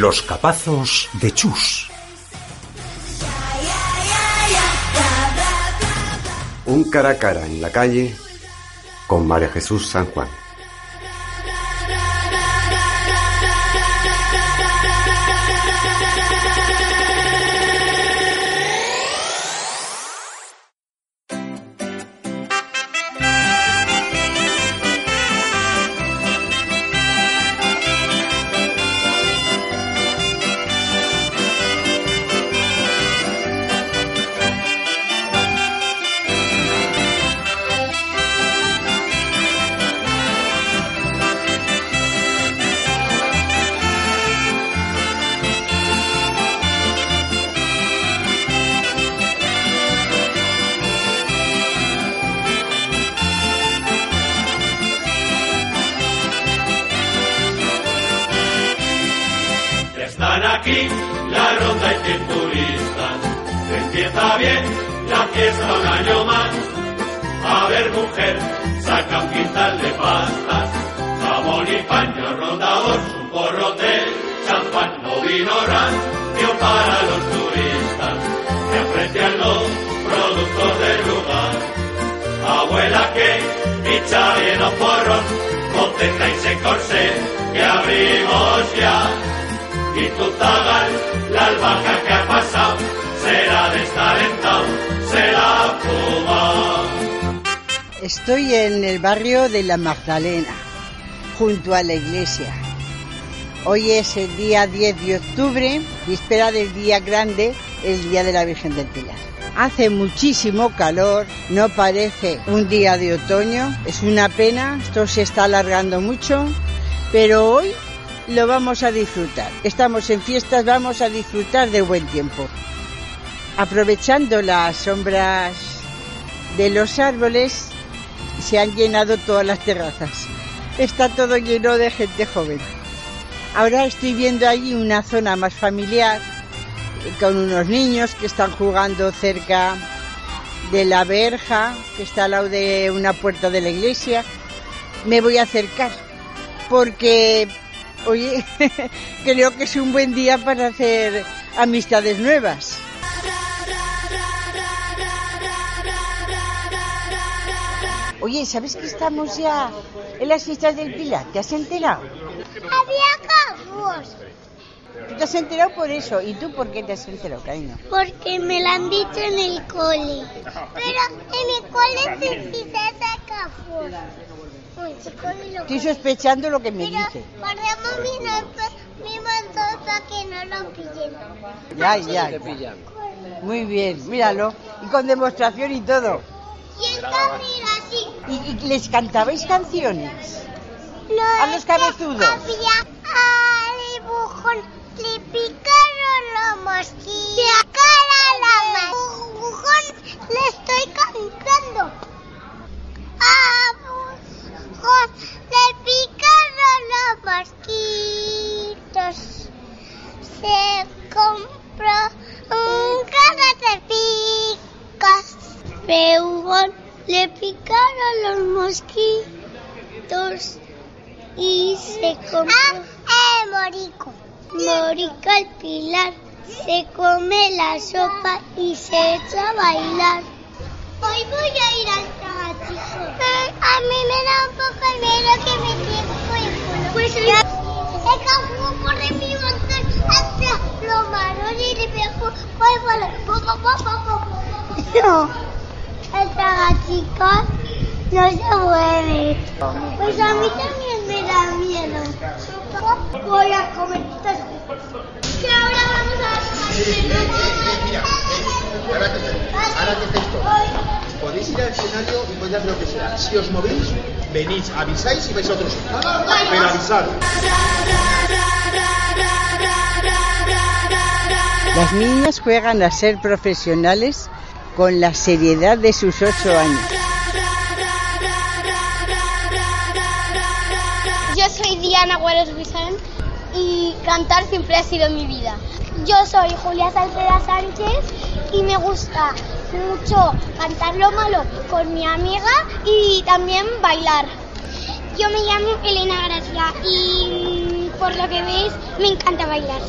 Los capazos de Chus. Un cara a cara en la calle con María Jesús San Juan. La fiesta un año más. A ver, mujer, saca un quintal de pastas. Jamón y paño, rondador, un porro de champán, no vino rancio para los turistas. Que aprecian los productos del lugar. Abuela que picha bien los porros, contenta y se corsé, que abrimos ya. Y tu tagal, la albahaca que ha pasado, será será. Estoy en el barrio de la Magdalena, junto a la iglesia. Hoy es el día 10 de octubre, víspera del día grande, el día de la Virgen del Pilar. Hace muchísimo calor, no parece un día de otoño, es una pena, esto se está alargando mucho, pero hoy lo vamos a disfrutar. Estamos en fiestas, vamos a disfrutar de buen tiempo. Aprovechando las sombras de los árboles, se han llenado todas las terrazas. Está todo lleno de gente joven. Ahora estoy viendo allí una zona más familiar, con unos niños que están jugando cerca de la verja, que está al lado de una puerta de la iglesia. Me voy a acercar, porque creo que es un buen día para hacer amistades nuevas. Oye, ¿sabes que estamos ya en las fiestas del Pilar? ¿Te has enterado? Había cafos. ¿Tú te has enterado por eso? ¿Y tú por qué te has enterado, cariño? Porque me lo han dicho en el cole. Pero en el cole se ni lo Estoy sospechando lo que me Pero dice. guardemos mi, no- mi montón para que no lo pillen. Ya, ya. Muy bien, míralo. Y con demostración y todo. Y esta mira así. ¿Y, y les cantabais canciones? No A los cabezudos. Había a dibujón, le picaron los mosquitos. Le cara la le estoy cantando. A dibujón, le picaron los mosquitos. Se compró un caja de picas. Peugón, le picaron los mosquitos y se compró. Ah, eh, morico. Morico el pilar. Se come la sopa y se echa a bailar. Hoy voy a ir al tragachico. a mí me da un poco el miedo que me el culo. Pues el, el canguro corre mi montón hacia los maros y le pego. Voy para tragachicos no se mueve. Pues a mí también me da miedo. Voy a comer estas. Que ahora vamos a Mira, ahora que, ahora que esto, podéis ir al escenario y podéis hacer lo que sea. Si os movéis, venís, avisáis y vais a otro sitio. Pero avisad. Las niñas juegan a ser profesionales con la seriedad de sus ocho años. Yo soy Diana Guaros Guisán y cantar siempre ha sido mi vida. Yo soy Julia Salceda Sánchez y me gusta mucho cantar lo malo con mi amiga y también bailar. Yo me llamo Elena Gracia y por lo que veis, me encanta bailar.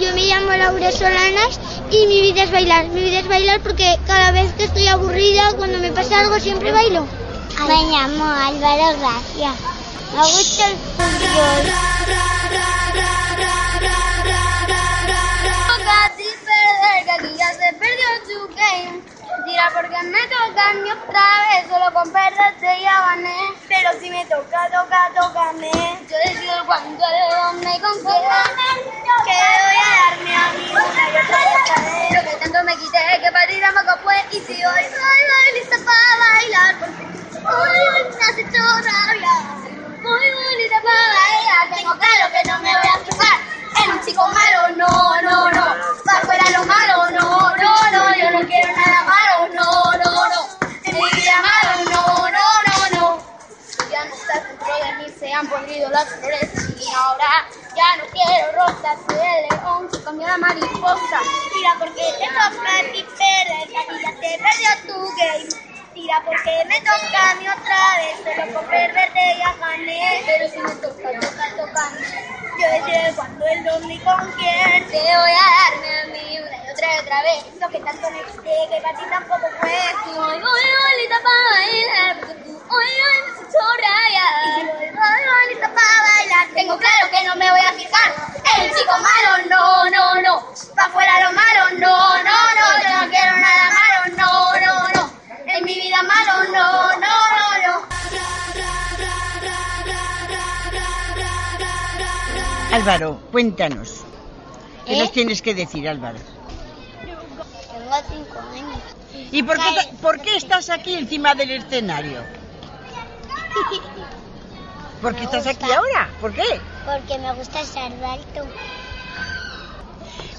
Yo me llamo Laura Solanas y mi vida es bailar. Mi vida es bailar porque cada vez que estoy aburrida, cuando me pasa algo, siempre bailo. Me llamo Álvaro Gracia. Me gusta el fútbol. Perder, se perdió tu game. Tira porque me toca ni otra vez, solo con perderte ya gané. Pero si me toca, podrido las flores y ahora ya no quiero rosas. Soy el león, se cambió la mariposa. Mira porque te toca ti perder, que ya te perdió tu game. Tira porque me toca a mí otra vez, solo por perderte ya gané. Pero si me toca, toca, toca. Yo decido cuándo, el dónde con quién. Te voy a darme a mí una y otra y otra vez. Lo que tanto me que para ti tampoco fue. Y hoy voy tengo claro que no me voy a fijar. El chico malo, no, no, no. Pa' fuera lo malo, no, no, no. Yo no quiero nada malo, no, no, no. En mi vida malo, no, no, no, no. Álvaro, cuéntanos. ¿Qué ¿Eh? nos tienes que decir, Álvaro? Tengo cinco años. ¿Y por qué, por qué estás aquí encima del escenario? ¿Por qué Me estás aquí ahora? ¿Por qué? Porque me gusta ser alto.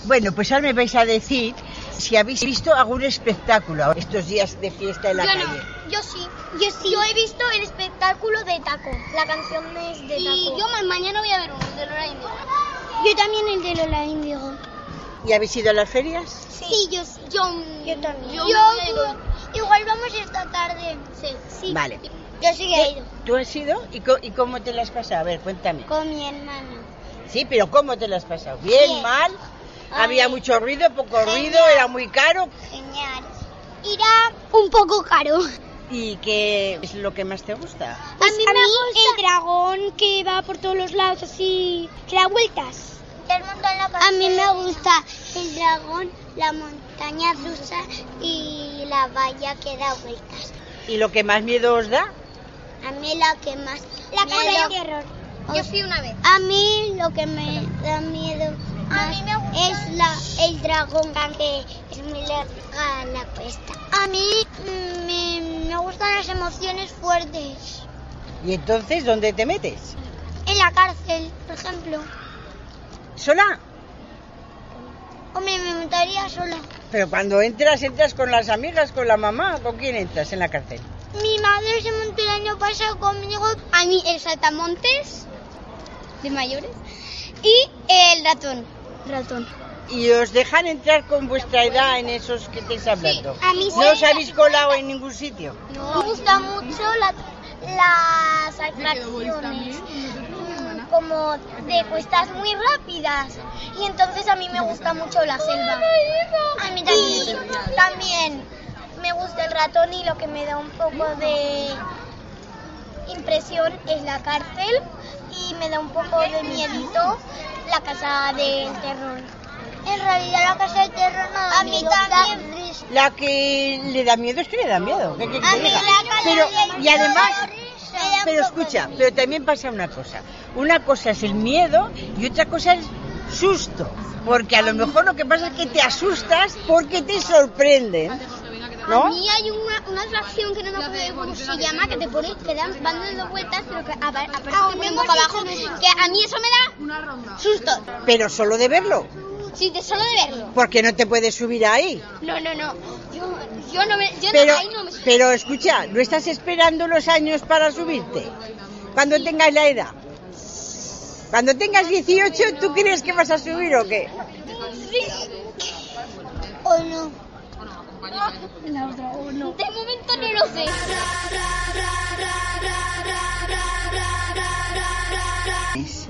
Bueno, pues ahora me vais a decir si habéis visto algún espectáculo estos días de fiesta en la yo calle. no, yo sí. Yo sí. Yo he visto el espectáculo de Taco. La canción es de Taco. Y yo mañana voy a ver uno de Lola Índigo. Yo también el de Lola Índigo. ¿Y habéis ido a las ferias? Sí, yo, yo, yo también. Yo, igual vamos esta tarde. Sí, sí. Vale. Yo sí que he ido. ¿Tú has ido? ¿Y, cómo te las has pasado? A ver, cuéntame. Con mi hermana. Sí, pero ¿cómo te las has pasado? ¿Bien, Bien. mal? ¿Había mucho ruido, poco Genial. ruido? ¿Era muy caro? Genial. Irá un poco caro. ¿Y qué es lo que más te gusta? a mí, me gusta el dragón que va por todos los lados así, que da vueltas. A mí me gusta el dragón, la montaña rusa y la valla que da vueltas. ¿Y lo que más miedo os da? A mí la que más la casa de terror. Yo fui una vez. A mí lo que me da miedo más es la el dragón que es muy larga la cuesta. A mí mm, me, me gustan las emociones fuertes. ¿Y entonces dónde te metes? En la cárcel, por ejemplo. ¿Sola? Hombre, me montaría sola. Pero cuando entras, entras con las amigas, con la mamá, ¿con quién entras en la cárcel? Mi madre se montó el año pasado conmigo a mí el saltamontes de mayores y el ratón. Ratón. ¿Y os dejan entrar con vuestra edad en esos que estáis hablando? a mí ¿No sí. os habéis colado en ningún sitio? Me gustan mucho la- las atracciones como de cuestas muy rápidas y entonces a mí me gusta mucho la selva. A mí también. Y también me gusta el ratón y lo que me da un poco de impresión es la cárcel y me da un poco de miedito la casa del terror. En realidad la casa del terror no da A mí también. La que le da miedo es que le da miedo. ¿Qué- qué- A mí la casa pero, del y además, pero escucha, pero también pasa una cosa. Una cosa es el miedo y otra cosa es susto. Porque a lo mejor lo que pasa es que te asustas porque te sorprenden. ¿No? A mí hay una, una atracción que no me acuerdo cómo se llama, que te pone, te dan, van dando vueltas, pero que apa- aparte te ponen boca abajo, que a mí eso me da susto. Pero solo de verlo. Sí, de solo de verlo. Porque no te puedes subir ahí. No, no, no. Yo, yo no me, yo Pero, no, ahí no me pero escucha, ¿no estás esperando los años para subirte? Cuando tengas la edad. Cuando tengas 18, ¿tú crees que vas a subir o qué? ¿O no? La otra, o no. De momento no lo sé.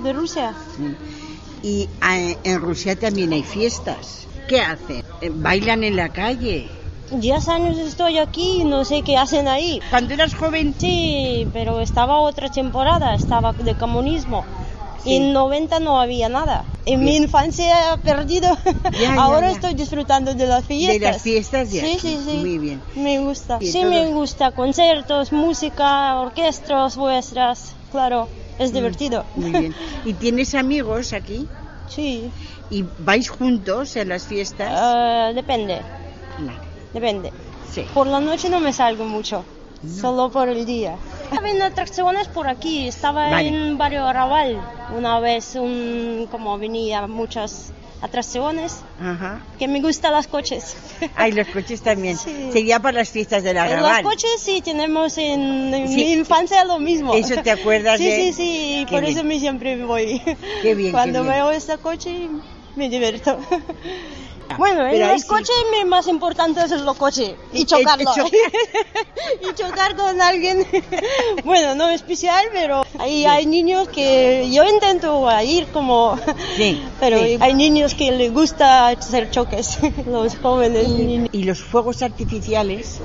¿De Rusia? Y ah, en Rusia también hay fiestas. ¿Qué hacen? Eh, ¿Bailan en la calle? Diez años estoy aquí y no sé qué hacen ahí. Cuando eras joven, Sí, pero estaba otra temporada, estaba de comunismo. Sí. En 90 no había nada. En mi infancia he perdido. Ya, ya, Ahora ya. estoy disfrutando de las fiestas. de las fiestas ya. Sí, sí, sí. Muy bien. Me gusta. Sí, todo- me gusta. Conciertos, música, orquestas vuestras. Claro, es divertido. Mm, Muy bien. ¿Y tienes amigos aquí? Sí, ¿Y vais juntos en las fiestas? Ah, depende, Vale. depende. Sí. Por la noche no me salgo mucho, solo por el día. Había atracciones por aquí, estaba Vale. en Barrio Arrabal una vez, un, como venía muchas atracciones, Ajá. que me gustan los coches. Ay, los coches también. Sí. Sería para las fiestas En arrabal. los coches sí tenemos en, en Sí. mi infancia lo mismo. Eso te acuerdas sí, de- Sí, sí, Qué por bien. eso me siempre voy. Qué bien, Cuando qué bien. veo este coche me divierto. Bueno, en Pero los sí. coches me más importante es los coches y chocarlo. cho- y chocar con alguien. bueno, no especial, pero ahí hay niños que yo intento ir como... Sí, Pero sí. hay niños que les gusta hacer choques, los jóvenes niños. ¿Y los fuegos artificiales?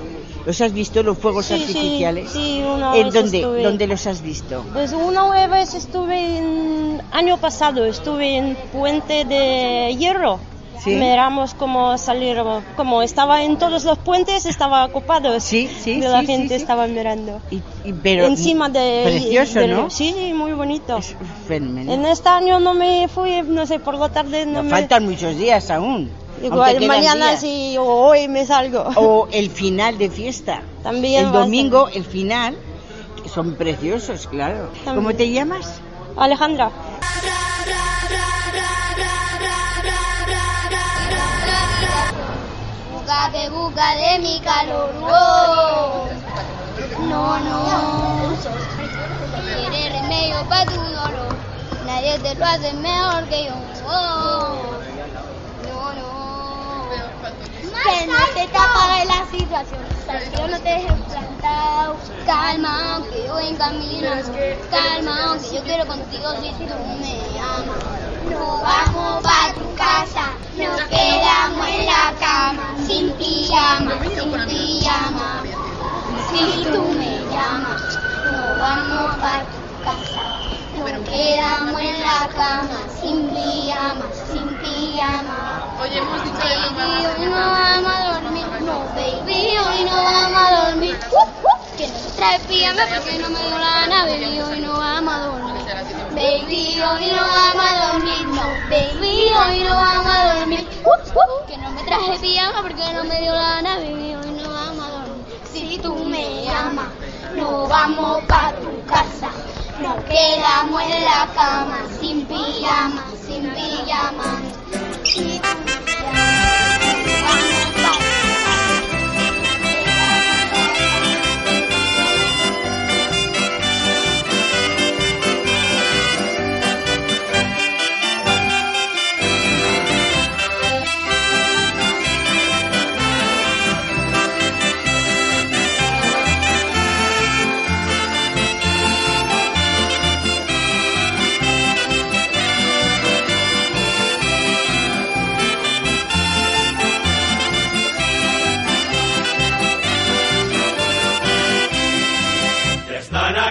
¿Los has visto, los fuegos Sí, sí, artificiales? sí, una ¿En vez dónde, estuve. dónde los has visto? Pues una vez estuve en, año pasado, estuve en Puente de Hierro. Sí. Miramos cómo salir, como estaba en todos los puentes, estaba ocupado. Sí, sí, de la gente estaba mirando. Y, y- pero Encima de... Precioso, del- ¿no? Sí, muy bonito. Es. En este año no me fui, no sé, por la tarde no Nos me... faltan muchos días aún. Igual mañana sí, o hoy me salgo. O el final de fiesta. También El domingo, el final, que son preciosos, claro. También. ¿Cómo te llamas? Alejandra. Búscate, búscate mi calor. No, no. Quieres remedio para tu dolor. Nadie te lo hace mejor que yo. No, no. Que no te apague la situación. Yo no te dejo plantado. Calma, que yo en camino. Calma, que yo quiero contigo si tú me amas. Nos vamos pa' tu casa, nos pijama, sin pijama. Si tú me llamas, nos vamos pa' tu casa, nos quedamos en la cama, sin pijama, sin pijama. Oye, hemos dicho de hoy no vamos a dormir, no baby, hoy no vamos a dormir. Uh, uh, que no trae pijama porque no me dio la gana, baby, hoy no vamos a dormir. Baby, hoy no vamos a dormir, no, baby, hoy no vamos a dormir. Me traje pijama porque no me dio la gana, baby, hoy no vamos. Si tú me llamas, nos vamos pa' tu casa. Nos quedamos en la cama, sin pijama, sin pijama.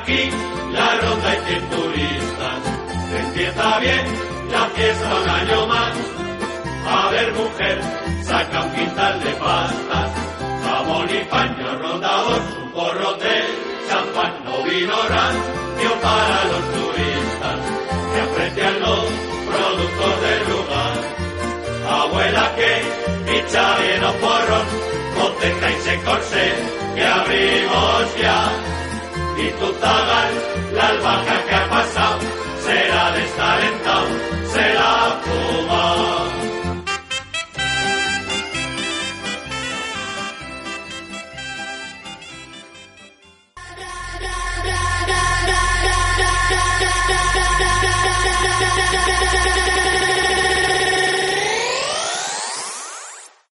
Aquí la ronda y cien turistas. Empieza bien la fiesta un año más. A ver, mujer, saca un de pastas. Jamón y paño rondador, un porro de champán, no vino rancio para los turistas que aprecian los productos del lugar. Abuela que echa bien un porrón, contenta y se Y tu zagal, la albahaca que ha pasado, será destalentado, será fumado.